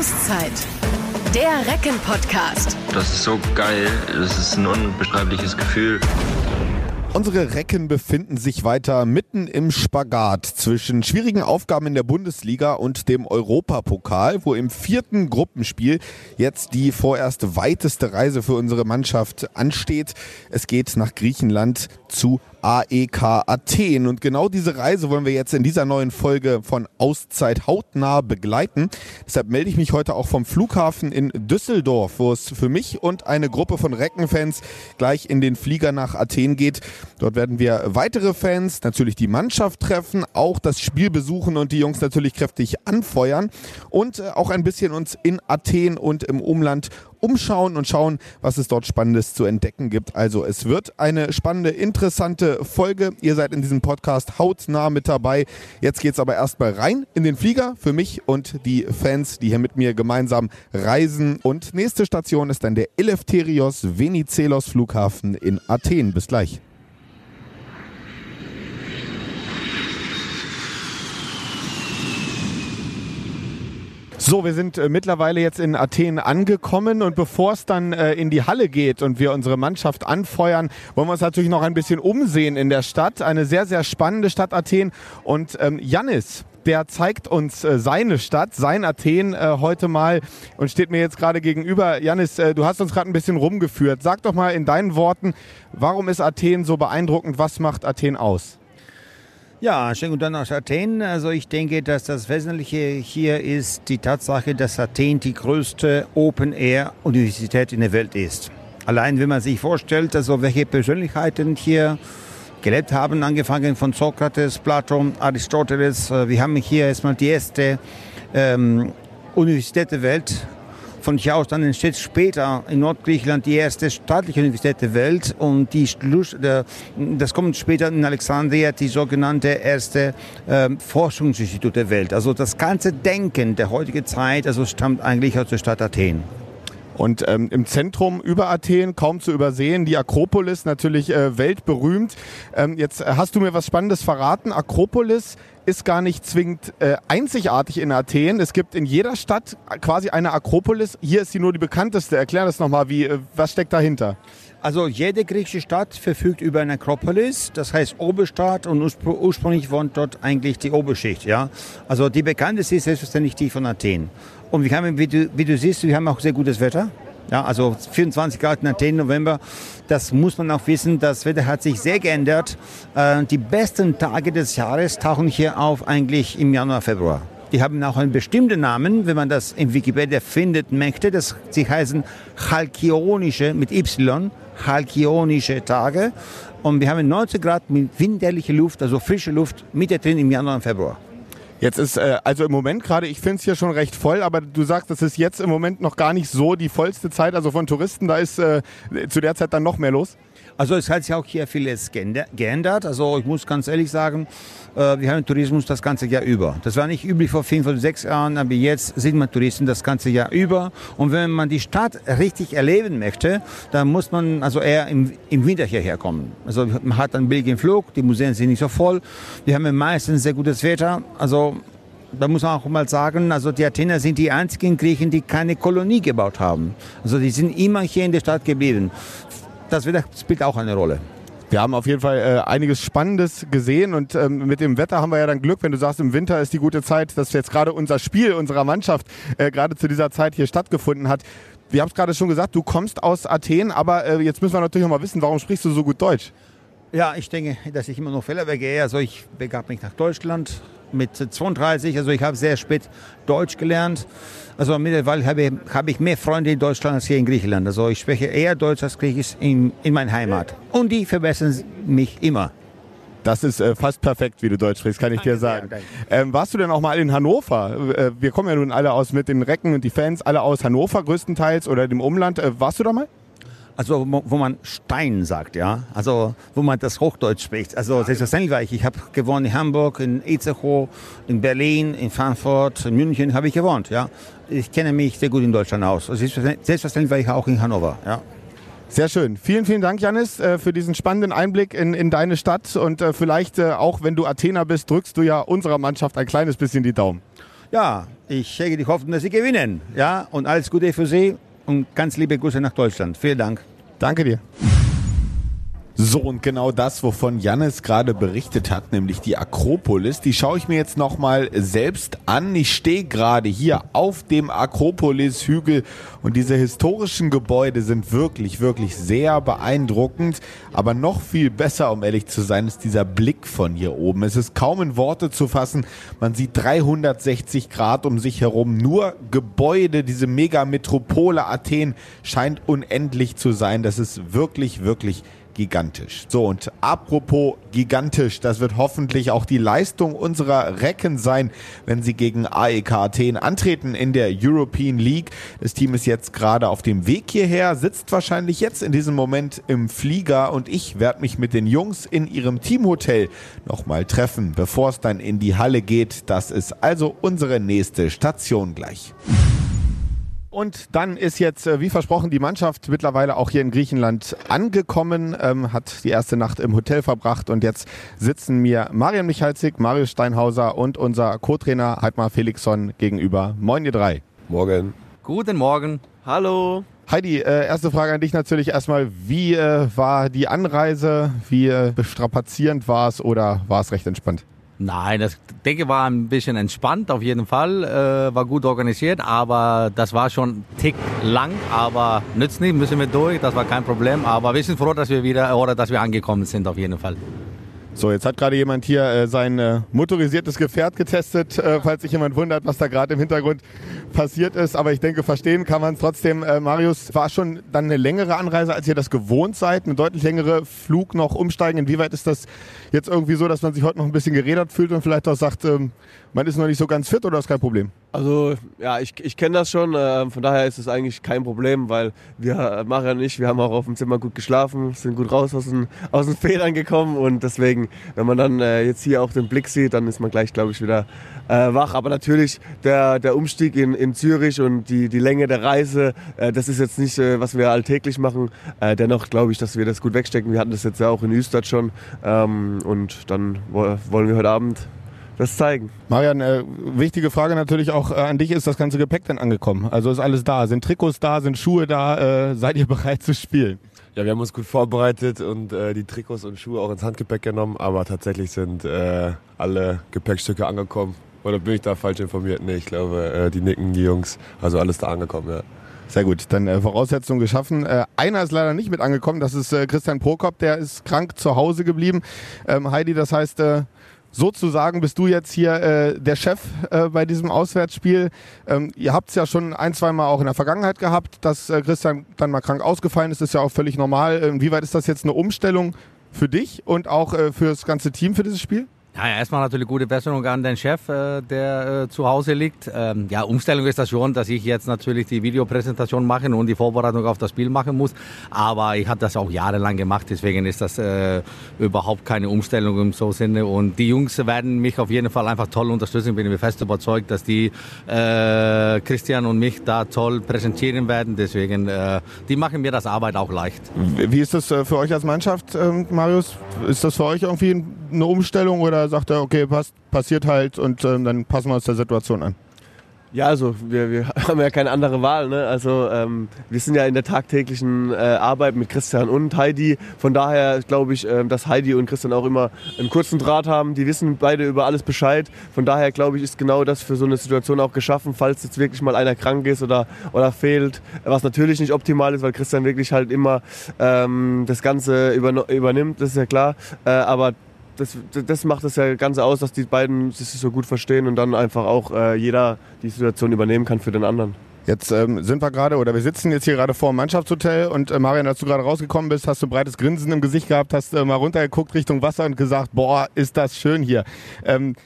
Auszeit. Der Recken-Podcast. Das ist so geil. Das ist ein unbeschreibliches Gefühl. Unsere Recken befinden sich weiter mitten im Spagat zwischen schwierigen Aufgaben in der Bundesliga und dem Europapokal, wo im vierten Gruppenspiel jetzt die vorerst weiteste Reise für unsere Mannschaft ansteht. Es geht nach Griechenland zu AEK Athen. Und genau diese Reise wollen wir jetzt in dieser neuen Folge von Auszeit hautnah begleiten. Deshalb melde ich mich heute auch vom Flughafen in Düsseldorf, wo es für mich und eine Gruppe von Reckenfans gleich in den Flieger nach Athen geht. Dort werden wir weitere Fans, natürlich die Mannschaft treffen, auch das Spiel besuchen und die Jungs natürlich kräftig anfeuern und äh, auch ein bisschen uns in Athen und im Umland umschauen und schauen, was es dort Spannendes zu entdecken gibt. Also es wird eine spannende, interessante Folge. Ihr seid in diesem Podcast hautnah mit dabei. Jetzt geht es aber erstmal rein in den Flieger für mich und die Fans, die hier mit mir gemeinsam reisen. Und nächste Station ist dann der Eleftherios Venizelos Flughafen in Athen. Bis gleich. So, wir sind äh, mittlerweile jetzt in Athen angekommen und bevor es dann äh, in die Halle geht und wir unsere Mannschaft anfeuern, wollen wir uns natürlich noch ein bisschen umsehen in der Stadt. Eine sehr, sehr spannende Stadt Athen und ähm, der zeigt uns äh, seine Stadt, sein Athen äh, heute mal und steht mir jetzt gerade gegenüber. Janis, äh, du hast uns gerade ein bisschen rumgeführt. Sag doch mal in deinen Worten, warum ist Athen so beeindruckend? Was macht Athen aus? Ja, schönen guten Tag aus Athen. Also ich denke, dass das Wesentliche hier ist die Tatsache, dass Athen die größte Open-Air-Universität in der Welt ist. Allein wenn man sich vorstellt, also welche Persönlichkeiten hier gelebt haben, angefangen von Sokrates, Platon, Aristoteles. äh, Wir haben hier erstmal die erste ähm, Universität der Welt. Von hier aus dann entsteht später in Nordgriechenland die erste staatliche Universität der Welt und die Schluss, das kommt später in Alexandria, die sogenannte erste ähm, Forschungsinstitut der Welt. Also das ganze Denken der heutigen Zeit also stammt eigentlich aus der Stadt Athen. Und ähm, im Zentrum über Athen, kaum zu übersehen, die Akropolis, natürlich äh, weltberühmt. Ähm, jetzt äh, hast du mir was Spannendes verraten. Akropolis ist gar nicht zwingend äh, einzigartig in Athen. Es gibt in jeder Stadt quasi eine Akropolis. Hier ist sie nur die bekannteste. Erklär das nochmal, äh, was steckt dahinter? Also jede griechische Stadt verfügt über eine Akropolis, das heißt Oberstadt und urspr ursprünglich wohnt dort eigentlich die Oberschicht. Ja? Also die bekannteste ist selbstverständlich die von Athen. Und wir haben, wie du, wie du siehst, wir haben auch sehr gutes Wetter. Ja, also 24 Grad in Athen, November. Das muss man auch wissen. Das Wetter hat sich sehr geändert. Äh, die besten Tage des Jahres tauchen hier auf eigentlich im Januar, Februar. Die haben auch einen bestimmten Namen, wenn man das in Wikipedia findet möchte. Das, sie heißen Chalkionische mit Y, Chalkionische Tage. Und wir haben 19 Grad mit winterlicher Luft, also frische Luft, Mitte drin im Januar und Februar. Jetzt ist äh, also im Moment gerade, ich finde es hier schon recht voll, aber du sagst, das ist jetzt im Moment noch gar nicht so die vollste Zeit. Also von Touristen, da ist äh, zu der Zeit dann noch mehr los. Also es hat sich auch hier vieles geänder- geändert. Also ich muss ganz ehrlich sagen, äh, wir haben Tourismus das ganze Jahr über. Das war nicht üblich vor fünf oder sechs Jahren, aber jetzt sind wir Touristen das ganze Jahr über. Und wenn man die Stadt richtig erleben möchte, dann muss man also eher im, im Winter hierher kommen. Also man hat einen billigen Flug, die Museen sind nicht so voll. Wir haben meistens sehr gutes Wetter. Also da muss man auch mal sagen, also die Athener sind die einzigen Griechen, die keine Kolonie gebaut haben. Also die sind immer hier in der Stadt geblieben. Das Wetter spielt auch eine Rolle. Wir haben auf jeden Fall äh, einiges Spannendes gesehen und ähm, mit dem Wetter haben wir ja dann Glück, wenn du sagst, im Winter ist die gute Zeit, dass jetzt gerade unser Spiel unserer Mannschaft äh, gerade zu dieser Zeit hier stattgefunden hat. Wir haben es gerade schon gesagt, du kommst aus Athen, aber äh, jetzt müssen wir natürlich noch mal wissen, warum sprichst du so gut Deutsch? Ja, ich denke, dass ich immer noch Fehler begehe. Also ich begab mich nach Deutschland mit 32. Also ich habe sehr spät Deutsch gelernt. Also mittlerweile habe ich, habe ich mehr Freunde in Deutschland als hier in Griechenland. Also ich spreche eher Deutsch als Griechisch in, in meiner Heimat. Und die verbessern mich immer. Das ist äh, fast perfekt, wie du Deutsch sprichst, kann ich dir sagen. Ähm, warst du denn auch mal in Hannover? Äh, wir kommen ja nun alle aus mit den Recken und die Fans, alle aus Hannover größtenteils oder dem Umland. Äh, warst du da mal? Also wo, man Stein sagt, ja. Also wo man das Hochdeutsch spricht. Also selbstverständlich war ich. Ich habe gewohnt in Hamburg, in Itzehoe, in Berlin, in Frankfurt, in München habe ich gewohnt, ja. Ich kenne mich sehr gut in Deutschland aus. Also selbstverständlich selbstverständlich war ich auch in Hannover, ja. Sehr schön. Vielen, vielen Dank, Janis, äh, für diesen spannenden Einblick in, in deine Stadt. Und äh, vielleicht äh, auch, wenn du Athener bist, drückst du ja unserer Mannschaft ein kleines bisschen die Daumen. Ja, ich hege die Hoffnung, dass Sie gewinnen. Ja, und alles Gute für Sie und ganz liebe Grüße nach Deutschland. Vielen Dank. Danke dir. So, und genau das, wovon Jannis gerade berichtet hat, nämlich die Akropolis, die schaue ich mir jetzt nochmal selbst an. Ich stehe gerade hier auf dem Akropolis-Hügel und diese historischen Gebäude sind wirklich, wirklich sehr beeindruckend. Aber noch viel besser, um ehrlich zu sein, ist dieser Blick von hier oben. Es ist kaum in Worte zu fassen. Man sieht 360 Grad um sich herum. Nur Gebäude, diese Megametropole Athen scheint unendlich zu sein. Das ist wirklich, wirklich gigantisch. So, und apropos gigantisch, das wird hoffentlich auch die Leistung unserer Recken sein, wenn sie gegen AEK Athen antreten in der European League. Das Team ist jetzt gerade auf dem Weg hierher, sitzt wahrscheinlich jetzt in diesem Moment im Flieger und ich werde mich mit den Jungs in ihrem Teamhotel nochmal treffen, bevor es dann in die Halle geht. Das ist also unsere nächste Station gleich. Und dann ist jetzt, äh, wie versprochen, die Mannschaft mittlerweile auch hier in Griechenland angekommen, ähm, hat die erste Nacht im Hotel verbracht und jetzt sitzen mir Marian Michalzik, Marius Steinhauser und unser Co-Trainer Heidmar Felixson gegenüber. Moin ihr drei. Morgen. Guten Morgen. Hallo. Heidi, äh, erste Frage an dich natürlich erstmal. Wie äh, war die Anreise? Wie äh, strapazierend war es oder war es recht entspannt? Nein, das denke war ein bisschen entspannt auf jeden Fall, äh, war gut organisiert, aber das war schon tick lang, aber nützt nicht, müssen wir durch, das war kein Problem, aber wir sind froh, dass wir wieder oder dass wir angekommen sind auf jeden Fall. So, jetzt hat gerade jemand hier äh, sein äh, motorisiertes Gefährt getestet, äh, falls sich jemand wundert, was da gerade im Hintergrund passiert ist. Aber ich denke, verstehen kann man es trotzdem. Äh, Marius, war schon dann eine längere Anreise, als ihr das gewohnt seid? Eine deutlich längere Flug noch umsteigen. Inwieweit ist das jetzt irgendwie so, dass man sich heute noch ein bisschen gerädert fühlt und vielleicht auch sagt, ähm, man ist noch nicht so ganz fit oder ist kein Problem? Also ja, ich, ich kenne das schon. Äh, von daher ist es eigentlich kein Problem, weil wir, äh, Maria und ich, wir haben auch auf dem Zimmer gut geschlafen, sind gut raus aus den, aus den Federn gekommen und deswegen, wenn man dann äh, jetzt hier auch den Blick sieht, dann ist man gleich, glaube ich, wieder äh, wach. Aber natürlich der, der Umstieg in, in Zürich und die, die Länge der Reise, das ist jetzt nicht, was wir alltäglich machen. Dennoch glaube ich, dass wir das gut wegstecken. Wir hatten das jetzt ja auch in Österreich schon ähm, und dann wollen wir heute Abend das zeigen. Marian, äh, wichtige Frage natürlich auch äh, an dich, ist das ganze Gepäck denn angekommen? Also ist alles da? Sind Trikots da? Sind Schuhe da? Äh, seid ihr bereit zu spielen? Ja, wir haben uns gut vorbereitet und äh, die Trikots und Schuhe auch ins Handgepäck genommen, aber tatsächlich sind äh, alle Gepäckstücke angekommen. Oder bin ich da falsch informiert? Nee, ich glaube, äh, die nicken, die Jungs, also alles da angekommen, ja. Sehr gut, dann äh, Voraussetzungen geschaffen. Äh, einer ist leider nicht mit angekommen, das ist äh, Christian Prokop, der ist krank zu Hause geblieben. Ähm, Heidi, das heißt, äh, sozusagen bist du jetzt hier äh, der Chef äh, bei diesem Auswärtsspiel. Ähm, ihr habt es ja schon ein, zwei Mal auch in der Vergangenheit gehabt, dass äh, Christian dann mal krank ausgefallen ist. Ist ja auch völlig normal. Inwieweit ist das jetzt eine Umstellung für dich und auch äh, für das ganze Team für dieses Spiel? Ja, erstmal natürlich gute Besserung an den Chef, äh, der äh, zu Hause liegt. Ähm, ja, Umstellung ist das schon, dass ich jetzt natürlich die Videopräsentation machen und die Vorbereitung auf das Spiel machen muss. Aber ich habe das auch jahrelang gemacht, deswegen ist das äh, überhaupt keine Umstellung im so Sinne. Und die Jungs werden mich auf jeden Fall einfach toll unterstützen. Bin mir fest überzeugt, dass die äh, Christian und mich da toll präsentieren werden. Deswegen, äh, die machen mir das Arbeit auch leicht. Wie ist das für euch als Mannschaft, ähm, Marius? Ist das für euch irgendwie eine Umstellung oder sagt er, okay, passt, passiert halt und ähm, dann passen wir uns der Situation an? Ja, also wir, wir haben ja keine andere Wahl. Ne? Also ähm, wir sind ja in der tagtäglichen äh, Arbeit mit Christian und Heidi. Von daher glaube ich, ähm, dass Heidi und Christian auch immer einen kurzen Draht haben. Die wissen beide über alles Bescheid. Von daher glaube ich, ist genau das für so eine Situation auch geschaffen, falls jetzt wirklich mal einer krank ist oder, oder fehlt. Was natürlich nicht optimal ist, weil Christian wirklich halt immer ähm, das Ganze übernimmt, das ist ja klar. Äh, aber das, das macht das ja Ganze aus, dass die beiden sich so gut verstehen und dann einfach auch äh, jeder die Situation übernehmen kann für den anderen. Jetzt ähm, sind wir gerade oder wir sitzen jetzt hier gerade vor dem Mannschaftshotel und äh, Marian, als du gerade rausgekommen bist, hast du ein breites Grinsen im Gesicht gehabt, hast äh, mal runtergeguckt Richtung Wasser und gesagt, boah, ist das schön hier. Ähm,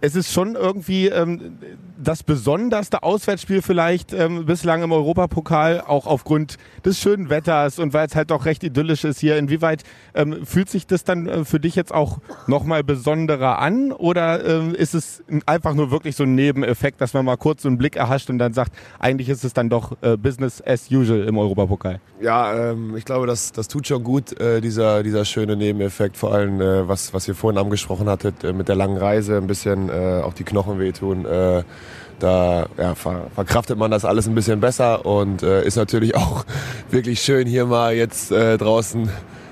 es ist schon irgendwie ähm, das besonderste Auswärtsspiel vielleicht ähm, bislang im Europapokal, auch aufgrund des schönen Wetters und weil es halt auch recht idyllisch ist hier. Inwieweit ähm, fühlt sich das dann äh, für dich jetzt auch nochmal besonderer an oder ähm, ist es einfach nur wirklich so ein Nebeneffekt, dass man mal kurz so einen Blick erhascht und dann sagt, eigentlich ist es dann doch äh, Business as usual im Europapokal? Ja, ähm, ich glaube, das, das tut schon gut, äh, dieser, dieser schöne Nebeneffekt, vor allem äh, was, was ihr vorhin angesprochen hattet, äh, mit der langen Reise, ein bisschen äh, auch die Knochen wehtun. Äh, da ja, ver verkraftet man das alles ein bisschen besser und äh, ist natürlich auch wirklich schön hier mal jetzt äh, draußen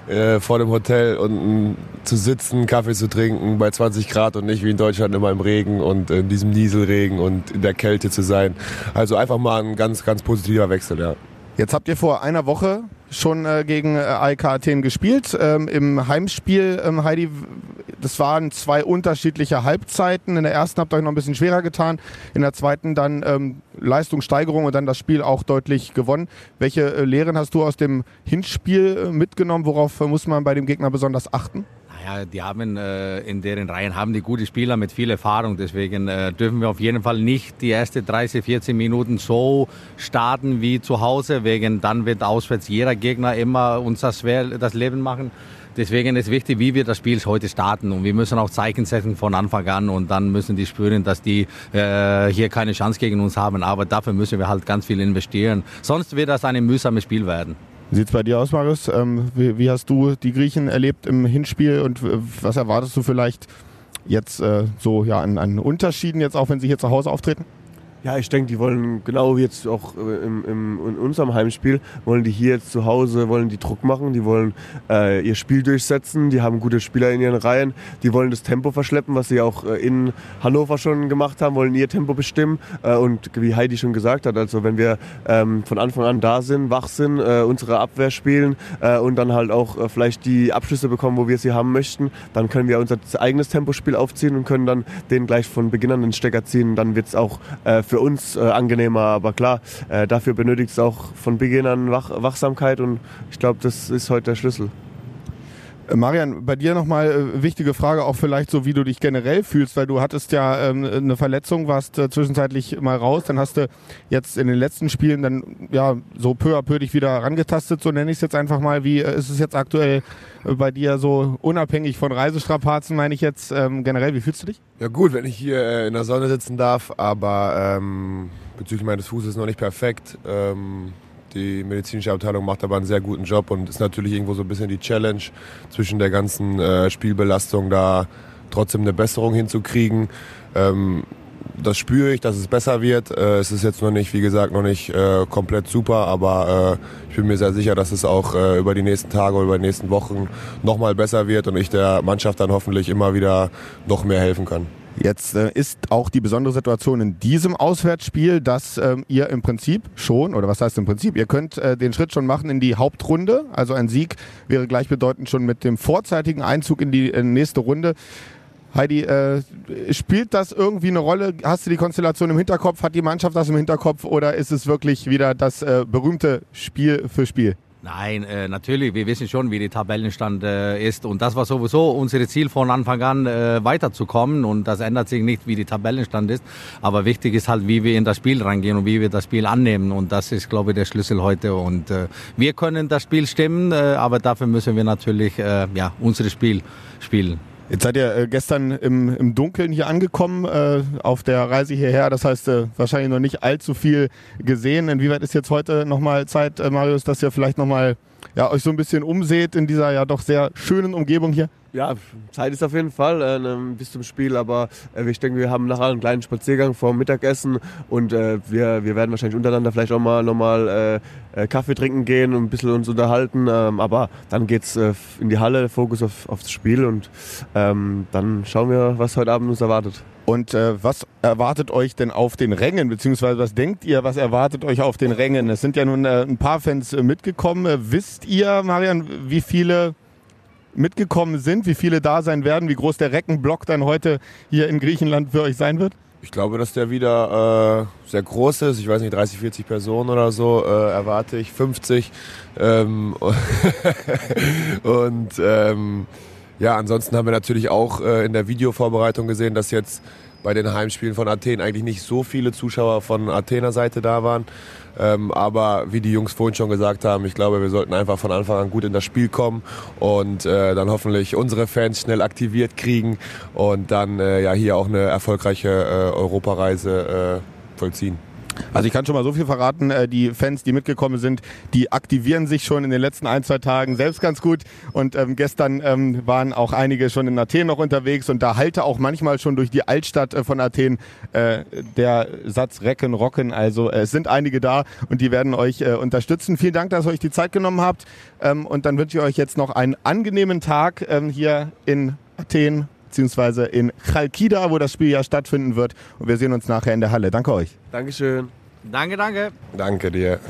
äh, vor dem Hotel und zu sitzen, Kaffee zu trinken bei 20 Grad und nicht wie in Deutschland immer im Regen und in diesem Nieselregen und in der Kälte zu sein. Also einfach mal ein ganz, ganz positiver Wechsel, ja. Jetzt habt ihr vor einer Woche schon äh, gegen äh, AEK Athen gespielt. Ähm, Im Heimspiel, ähm, Heidi, das waren zwei unterschiedliche Halbzeiten. In der ersten habt ihr euch noch ein bisschen schwerer getan. In der zweiten dann ähm, Leistungssteigerung und dann das Spiel auch deutlich gewonnen. Welche äh, Lehren hast du aus dem Hinspiel äh, mitgenommen? Worauf äh, muss man bei dem Gegner besonders achten? Ja, die haben äh, in deren Reihen haben die gute Spieler mit viel Erfahrung. Deswegen äh, dürfen wir auf jeden Fall nicht die ersten 30, 14 Minuten so starten wie zu Hause. Wegen dann wird auswärts jeder Gegner immer uns das das Leben machen. Deswegen ist wichtig, wie wir das Spiel heute starten. Und wir müssen auch Zeichen setzen von Anfang an. Und dann müssen die spüren, dass die äh, hier keine Chance gegen uns haben. Aber dafür müssen wir halt ganz viel investieren. Sonst wird das ein mühsames Spiel werden. Wie sieht es bei dir aus, Marius? Ähm, wie, wie, hast du die Griechen erlebt im Hinspiel und was erwartest du vielleicht jetzt äh, so ja, an, an Unterschieden, jetzt auch wenn sie hier zu Hause auftreten? Ja, ich denke, die wollen genau jetzt auch äh, im, im, in unserem Heimspiel, wollen die hier jetzt zu Hause, wollen die Druck machen, die wollen äh, ihr Spiel durchsetzen, die haben gute Spieler in ihren Reihen, die wollen das Tempo verschleppen, was sie auch äh, in Hannover schon gemacht haben, wollen ihr Tempo bestimmen äh, und wie Heidi schon gesagt hat, also wenn wir ähm, von Anfang an da sind, wach sind, äh, unsere Abwehr spielen äh, und dann halt auch vielleicht die Abschlüsse bekommen, wo wir sie haben möchten, dann können wir unser eigenes Tempospiel aufziehen und können dann den gleich von Beginn an den Stecker ziehen, dann wird es auch für uns äh, angenehmer. Aber klar, äh, dafür benötigt es auch von Beginn an Wach Wachsamkeit und ich glaube, das ist heute der Schlüssel. Äh, Marian, bei dir nochmal äh, wichtige Frage, auch vielleicht so, wie du dich generell fühlst, weil du hattest ja ähm, eine Verletzung, warst äh, zwischenzeitlich mal raus, dann hast du jetzt in den letzten Spielen dann ja so peu à peu dich wieder rangetastet, so nenne ich es jetzt einfach mal. Wie äh, ist es jetzt aktuell äh, bei dir so unabhängig von Reisestrapazen, meine ich jetzt ähm, generell, wie fühlst du dich? Ja gut, wenn ich hier äh, in der Sonne sitzen darf, aber ähm, bezüglich meines Fußes noch nicht perfekt. Ähm, die medizinische Abteilung macht aber einen sehr guten Job und ist natürlich irgendwo so ein bisschen die Challenge zwischen der ganzen äh, Spielbelastung da trotzdem eine Besserung hinzukriegen. Ähm, das spüre ich, dass es besser wird. Äh, es ist jetzt noch nicht, wie gesagt, noch nicht äh, komplett super, aber äh, ich bin mir sehr sicher, dass es auch äh, über die nächsten Tage oder über die nächsten Wochen nochmal besser wird und ich der Mannschaft dann hoffentlich immer wieder noch mehr helfen kann. Jetzt äh, ist auch die besondere Situation in diesem Auswärtsspiel, dass ähm, ihr im Prinzip schon, oder was heißt im Prinzip, ihr könnt äh, den Schritt schon machen in die Hauptrunde. Also ein Sieg wäre gleichbedeutend schon mit dem vorzeitigen Einzug in die äh, nächste Runde. Heidi, äh, spielt das irgendwie eine Rolle? Hast du die Konstellation im Hinterkopf? Hat die Mannschaft das im Hinterkopf? Oder ist es wirklich wieder das äh, berühmte Spiel für Spiel? Nein, äh, natürlich, wir wissen schon, wie der Tabellenstand äh, ist. Und das war sowieso unser Ziel von Anfang an, äh, weiterzukommen. Und das ändert sich nicht, wie der Tabellenstand ist, aber wichtig ist halt, wie wir in das Spiel reingehen und wie wir das Spiel annehmen. Und das ist, glaube ich, der Schlüssel heute. Und äh, wir können das Spiel stimmen, äh, aber dafür müssen wir natürlich äh, ja, unser Spiel spielen. Jetzt seid ihr äh, gestern im, im Dunkeln hier angekommen äh, auf der Reise hierher. Das heißt, äh, wahrscheinlich noch nicht allzu viel gesehen. Inwieweit ist jetzt heute nochmal Zeit, äh, Marius, dass ihr vielleicht nochmal ja, euch so ein bisschen umseht in dieser ja doch sehr schönen Umgebung hier? Ja, Zeit ist auf jeden Fall äh, ne, bis zum Spiel, aber äh, ich denke, wir haben nachher einen kleinen Spaziergang vor dem Mittagessen und äh, wir, wir werden wahrscheinlich untereinander vielleicht auch mal nochmal äh, äh, Kaffee trinken gehen und ein bisschen uns unterhalten, ähm, aber dann geht's äh, in die Halle, Fokus auf, auf das Spiel und ähm, dann schauen wir, was heute Abend uns erwartet. Und äh, was erwartet euch denn auf den Rängen, beziehungsweise was denkt ihr, was erwartet euch auf den Rängen? Es sind ja nun äh, ein paar Fans äh, mitgekommen. Wisst ihr, Marian, wie viele mitgekommen sind, wie viele da sein werden, wie groß der Reckenblock dann heute hier in Griechenland für euch sein wird? Ich glaube, dass der wieder äh, sehr groß ist. Ich weiß nicht, 30, 40 Personen oder so äh, erwarte ich, 50. Ähm, und ähm, ja, ansonsten haben wir natürlich auch äh, in der Videovorbereitung gesehen, dass jetzt bei den Heimspielen von Athen eigentlich nicht so viele Zuschauer von Athener Seite da waren. Ähm, aber wie die Jungs vorhin schon gesagt haben, ich glaube, wir sollten einfach von Anfang an gut in das Spiel kommen und äh, dann hoffentlich unsere Fans schnell aktiviert kriegen und dann äh, ja hier auch eine erfolgreiche äh, Europareise äh, vollziehen. Also ich kann schon mal so viel verraten, äh, die Fans, die mitgekommen sind, die aktivieren sich schon in den letzten ein, zwei Tagen selbst ganz gut. Und ähm, gestern ähm, waren auch einige schon in Athen noch unterwegs und da halte auch manchmal schon durch die Altstadt äh, von Athen äh, der Satz Recken, Rocken. Also äh, es sind einige da und die werden euch äh, unterstützen. Vielen Dank, dass ihr euch die Zeit genommen habt. Ähm, und dann wünsche ich euch jetzt noch einen angenehmen Tag ähm, hier in Athen beziehungsweise in Chalkida, wo das Spiel ja stattfinden wird. Und wir sehen uns nachher in der Halle. Danke euch. Dankeschön. Danke, danke. Danke dir.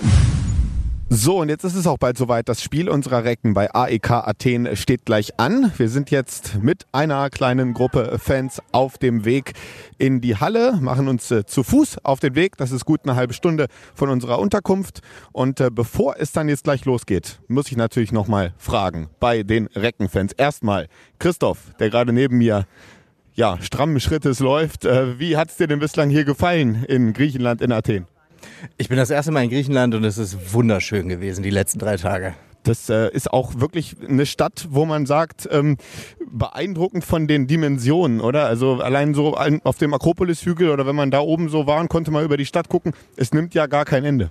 So, und jetzt ist es auch bald soweit. Das Spiel unserer Recken bei AEK Athen steht gleich an. Wir sind jetzt mit einer kleinen Gruppe Fans auf dem Weg in die Halle, machen uns äh, zu Fuß auf den Weg. Das ist gut eine halbe Stunde von unserer Unterkunft. Und äh, bevor es dann jetzt gleich losgeht, muss ich natürlich nochmal fragen bei den Reckenfans. Erstmal Christoph, der gerade neben mir ja, strammen Schrittes läuft. Äh, wie hat es dir denn bislang hier gefallen in Griechenland, in Athen? Ich bin das erste Mal in Griechenland und es ist wunderschön gewesen, die letzten drei Tage. Das äh, ist auch wirklich eine Stadt, wo man sagt, ähm, beeindruckend von den Dimensionen, oder? Also allein so ein, auf dem Akropolishügel oder wenn man da oben so war und konnte mal über die Stadt gucken, es nimmt ja gar kein Ende.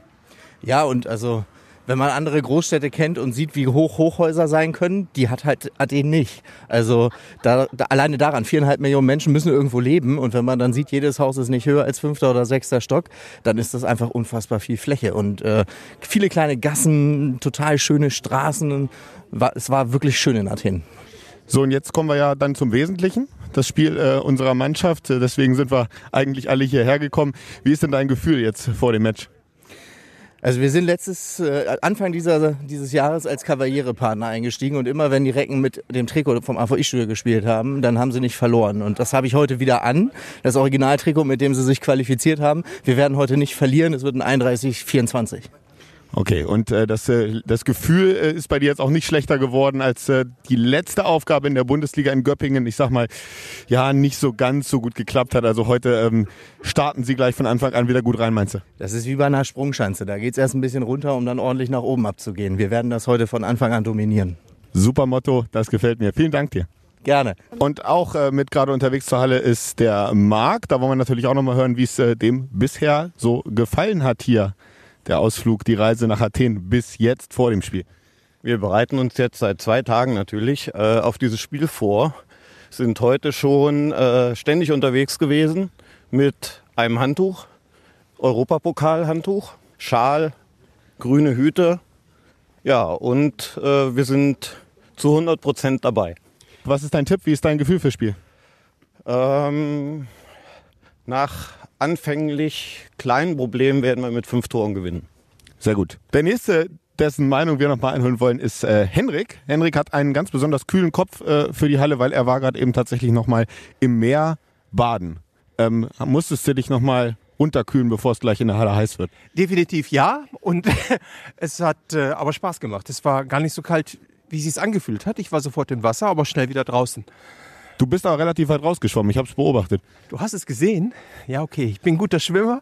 Ja, und also, wenn man andere Großstädte kennt und sieht, wie hoch Hochhäuser sein können, die hat halt Athen nicht. Also da, da, alleine daran, viereinhalb Millionen Menschen müssen irgendwo leben und wenn man dann sieht, jedes Haus ist nicht höher als fünfter oder sechster Stock, dann ist das einfach unfassbar viel Fläche und äh, viele kleine Gassen, total schöne Straßen. War, es war wirklich schön in Athen. So, und jetzt kommen wir ja dann zum Wesentlichen. Das Spiel äh, unserer Mannschaft. Deswegen sind wir eigentlich alle hierher gekommen. Wie ist denn dein Gefühl jetzt vor dem Match? Also wir sind letztes äh, Anfang dieser, dieses Jahres als Kavalierepartner eingestiegen und immer wenn die Recken mit dem Trikot vom AVI-Studio gespielt haben, dann haben sie nicht verloren. Und das habe ich heute wieder an. Das Originaltrikot, mit dem sie sich qualifiziert haben. Wir werden heute nicht verlieren. Es wird ein 31-24. Okay, und äh, das, äh, das Gefühl äh, ist bei dir jetzt auch nicht schlechter geworden als äh, die letzte Aufgabe in der Bundesliga in Göppingen. Ich sag mal, ja, nicht so ganz so gut geklappt hat. Also heute ähm, starten sie gleich von Anfang an wieder gut rein, meinst du? Das ist wie bei einer Sprungschanze. Da geht's erst ein bisschen runter, um dann ordentlich nach oben abzugehen. Wir werden das heute von Anfang an dominieren. Super Motto, das gefällt mir. Vielen Dank dir. Gerne. Und auch äh, mit gerade unterwegs zur Halle ist der Marc. Da wollen wir natürlich auch nochmal hören, wie es äh, dem bisher so gefallen hat hier. Der Ausflug, die Reise nach Athen bis jetzt vor dem Spiel. Wir bereiten uns jetzt seit zwei Tagen natürlich äh, auf dieses Spiel vor. Sind heute schon äh, ständig unterwegs gewesen mit einem Handtuch, Europapokalhandtuch, Schal, grüne Hüte. Ja, und äh, wir sind zu 100 Prozent dabei. Was ist dein Tipp? Wie ist dein Gefühl fürs Spiel? Ähm, nach anfänglich kleinen Problemen werden wir mit fünf Toren gewinnen. Sehr gut. Der nächste, dessen Meinung wir nochmal einholen wollen, ist äh, Henrik. Henrik hat einen ganz besonders kühlen Kopf äh, für die Halle, weil er war gerade eben tatsächlich nochmal im Meer baden. Ähm, musstest du dich nochmal runterkühlen, bevor es gleich in der Halle heiß wird? Definitiv ja. Und es hat äh, aber Spaß gemacht. Es war gar nicht so kalt, wie es sich angefühlt hat. Ich war sofort im Wasser, aber schnell wieder draußen. Du bist aber relativ weit rausgeschwommen, ich habe es beobachtet. Du hast es gesehen? Ja, okay. Ich bin ein guter Schwimmer.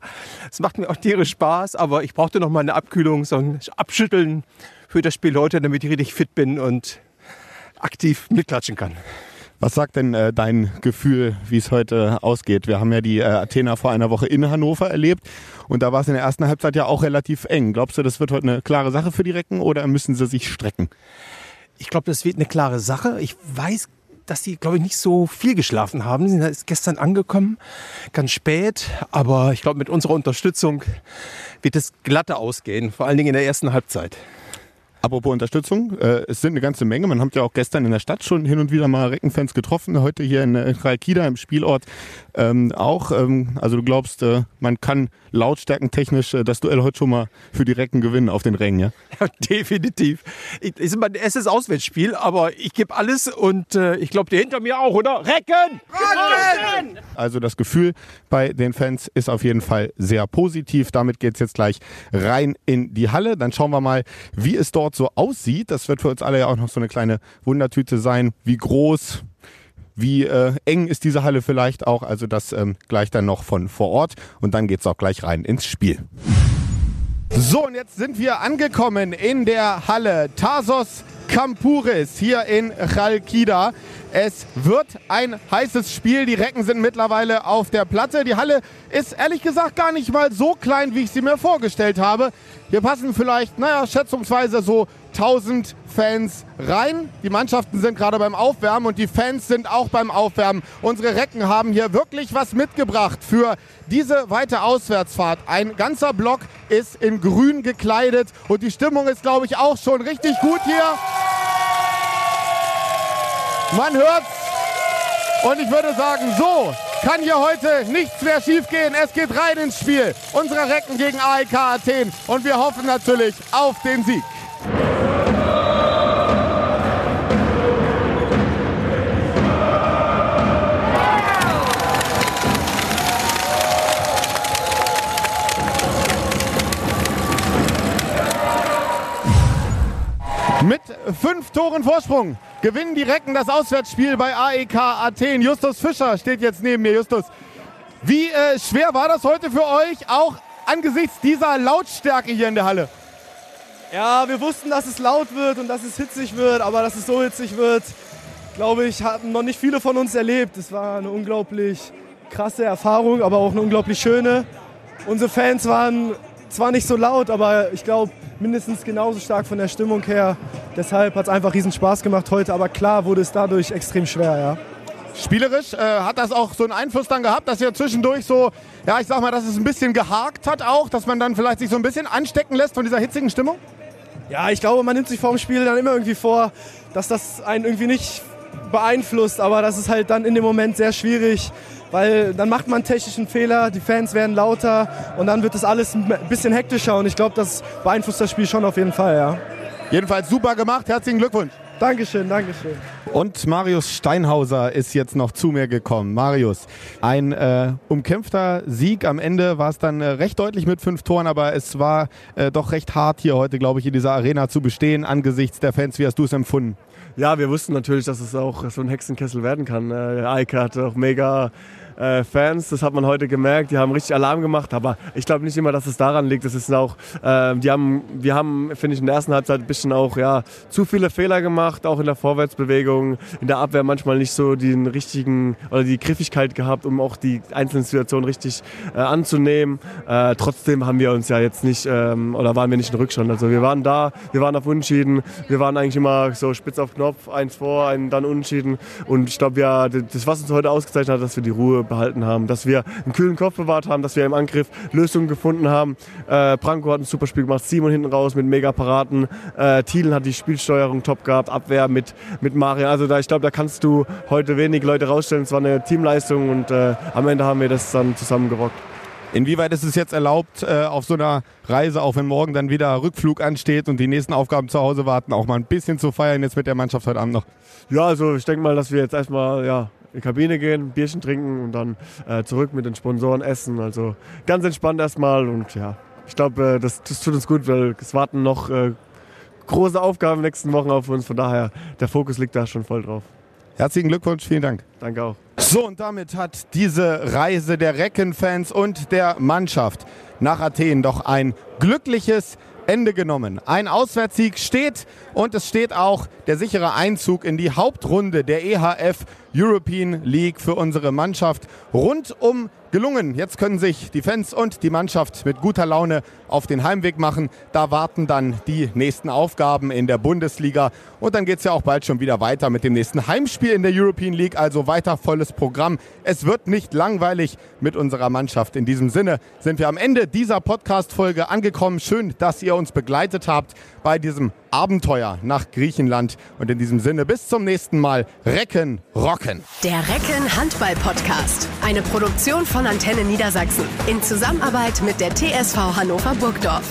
Es macht mir auch tierisch Spaß, aber ich brauchte noch mal eine Abkühlung, so ein Abschütteln für das Spiel heute, damit ich richtig fit bin und aktiv mitklatschen kann. Was sagt denn äh, dein Gefühl, wie es heute ausgeht? Wir haben ja die äh, Athener vor einer Woche in Hannover erlebt und da war es in der ersten Halbzeit ja auch relativ eng. Glaubst du, das wird heute eine klare Sache für die Recken oder müssen sie sich strecken? Ich glaube, das wird eine klare Sache. Ich weiß dass die, glaube ich, nicht so viel geschlafen haben. Sie sind gestern angekommen, ganz spät. Aber ich glaube, mit unserer Unterstützung wird es glatter ausgehen, vor allen Dingen in der ersten Halbzeit. Apropos Unterstützung, äh, es sind eine ganze Menge. Man hat ja auch gestern in der Stadt schon hin und wieder mal Reckenfans getroffen. Heute hier in äh, Khalkida im Spielort ähm, auch. Ähm, also du glaubst, äh, man kann lautstärkentechnisch äh, das Duell heute schon mal für die Recken gewinnen auf den Rängen, ja? ja definitiv. Ich, ist mein erstes Auswärtsspiel, aber ich gebe alles und äh, ich glaube, der hinter mir auch, oder? Recken! Recken! Also das Gefühl bei den Fans ist auf jeden Fall sehr positiv. Damit geht's jetzt gleich rein in die Halle. Dann schauen wir mal, wie es dort so aussieht. Das wird für uns alle ja auch noch so eine kleine Wundertüte sein. Wie groß, wie äh, eng ist diese Halle vielleicht auch. Also das ähm, gleich dann noch von vor Ort. Und dann geht's auch gleich rein ins Spiel. So, und jetzt sind wir angekommen in der Halle. Tarsos Kampuris hier in Chalkida. Es wird ein heißes Spiel. Die Recken sind mittlerweile auf der Platte. Die Halle ist ehrlich gesagt gar nicht mal so klein, wie ich sie mir vorgestellt habe. Hier passen vielleicht, naja, schätzungsweise so 1000 Fans rein. Die Mannschaften sind gerade beim Aufwärmen und die Fans sind auch beim Aufwärmen. Unsere Recken haben hier wirklich was mitgebracht für diese weite Auswärtsfahrt. Ein ganzer Block ist in grün gekleidet und die Stimmung ist, glaube ich, auch schon richtig gut hier. Man hört's. Und ich würde sagen, so kann hier heute nichts mehr schiefgehen. Es geht rein ins Spiel. Unsere Recken gegen AEK Athen. Und wir hoffen natürlich auf den Sieg. Mit fünf Toren Vorsprung gewinnen die Recken das Auswärtsspiel bei AEK Athen. Justus Fischer steht jetzt neben mir. Justus, wie äh, schwer war das heute für euch, auch angesichts dieser Lautstärke hier in der Halle? Ja, wir wussten, dass es laut wird und dass es hitzig wird, aber dass es so hitzig wird, glaube ich, hatten noch nicht viele von uns erlebt. Es war eine unglaublich krasse Erfahrung, aber auch eine unglaublich schöne. Unsere Fans waren zwar nicht so laut, aber ich glaube, mindestens genauso stark von der Stimmung her. Deshalb hat es einfach riesen Spaß gemacht heute, aber klar wurde es dadurch extrem schwer, ja. Spielerisch äh, hat das auch so einen Einfluss dann gehabt, dass ihr zwischendurch so, ja, ich sag mal, dass es ein bisschen gehakt hat auch, dass man dann vielleicht sich so ein bisschen anstecken lässt von dieser hitzigen Stimmung? Ja, ich glaube, man nimmt sich vor dem Spiel dann immer irgendwie vor, dass das einen irgendwie nicht beeinflusst, aber das ist halt dann in dem Moment sehr schwierig, weil dann macht man technischen Fehler, die Fans werden lauter und dann wird das alles ein bisschen hektischer und ich glaube, das beeinflusst das Spiel schon auf jeden Fall, ja. Jedenfalls super gemacht, herzlichen Glückwunsch. Dankeschön, Dankeschön. Und Marius Steinhauser ist jetzt noch zu mir gekommen. Marius, ein äh, umkämpfter Sieg. Am Ende war es dann äh, recht deutlich mit fünf Toren, aber es war äh, doch recht hart hier heute, glaube ich, in dieser Arena zu bestehen angesichts der Fans. Wie hast du es empfunden? Ja, wir wussten natürlich, dass es auch so ein Hexenkessel werden kann. Äh, Eike hatte auch mega äh, Fans, das hat man heute gemerkt, die haben richtig Alarm gemacht, aber ich glaube nicht immer, dass es daran liegt. Das ist auch, äh, die haben, wir haben, finde ich, in der ersten Halbzeit ein bisschen auch ja, zu viele Fehler gemacht, auch in der Vorwärtsbewegung, in der Abwehr manchmal nicht so den richtigen oder die Griffigkeit gehabt, um auch die einzelnen Situationen richtig äh, anzunehmen. Äh, trotzdem haben wir uns ja jetzt nicht, ähm, oder waren wir nicht in Rückstand. Also wir waren da, wir waren auf Unentschieden, wir waren eigentlich immer so spitz auf Knopf, eins vor, einen dann Unentschieden und ich glaube, ja, das, was uns heute ausgezeichnet hat, dass wir die Ruhe behalten haben, dass wir einen kühlen Kopf bewahrt haben, dass wir im Angriff Lösungen gefunden haben. Äh, Branko hat ein super Spiel gemacht, Simon hinten raus mit Mega-Paraten, äh, Thielen hat die Spielsteuerung top gehabt, Abwehr mit, mit Mario. Also da, ich glaube, da kannst du heute wenig Leute rausstellen. Es war eine Teamleistung und äh, am Ende haben wir das dann zusammengerockt. Inwieweit ist es jetzt erlaubt, äh, auf so einer Reise, auch wenn morgen dann wieder Rückflug ansteht und die nächsten Aufgaben zu Hause warten, auch mal ein bisschen zu feiern jetzt mit der Mannschaft heute Abend noch? Ja, also ich denke mal, dass wir jetzt erstmal ja, in die Kabine gehen, ein Bierchen trinken und dann äh, zurück mit den Sponsoren essen. Also ganz entspannt erstmal und ja, ich glaube, äh, das, das tut uns gut, weil es warten noch äh, große Aufgaben in den nächsten Wochen auf uns. Von daher, der Fokus liegt da schon voll drauf. Herzlichen Glückwunsch, vielen Dank. Danke auch. So, und damit hat diese Reise der Recken-Fans und der Mannschaft nach Athen doch ein glückliches Ende genommen. Ein Auswärtssieg steht und es steht auch der sichere Einzug in die Hauptrunde der EHF European League für unsere Mannschaft rundum gelungen. Jetzt können sich die Fans und die Mannschaft mit guter Laune auf den Heimweg machen. Da warten dann die nächsten Aufgaben in der Bundesliga. Und dann geht es ja auch bald schon wieder weiter mit dem nächsten Heimspiel in der European League. Also weiter volles Programm. Es wird nicht langweilig mit unserer Mannschaft. In diesem Sinne sind wir am Ende dieser Podcast-Folge angekommen. Schön, dass ihr uns begleitet habt bei diesem Abenteuer nach Griechenland. Und in diesem Sinne bis zum nächsten Mal. Recken, rocken. Der Recken Handball Podcast. Eine Produktion von Antenne Niedersachsen. In Zusammenarbeit mit der TSV Hannover Burgdorf.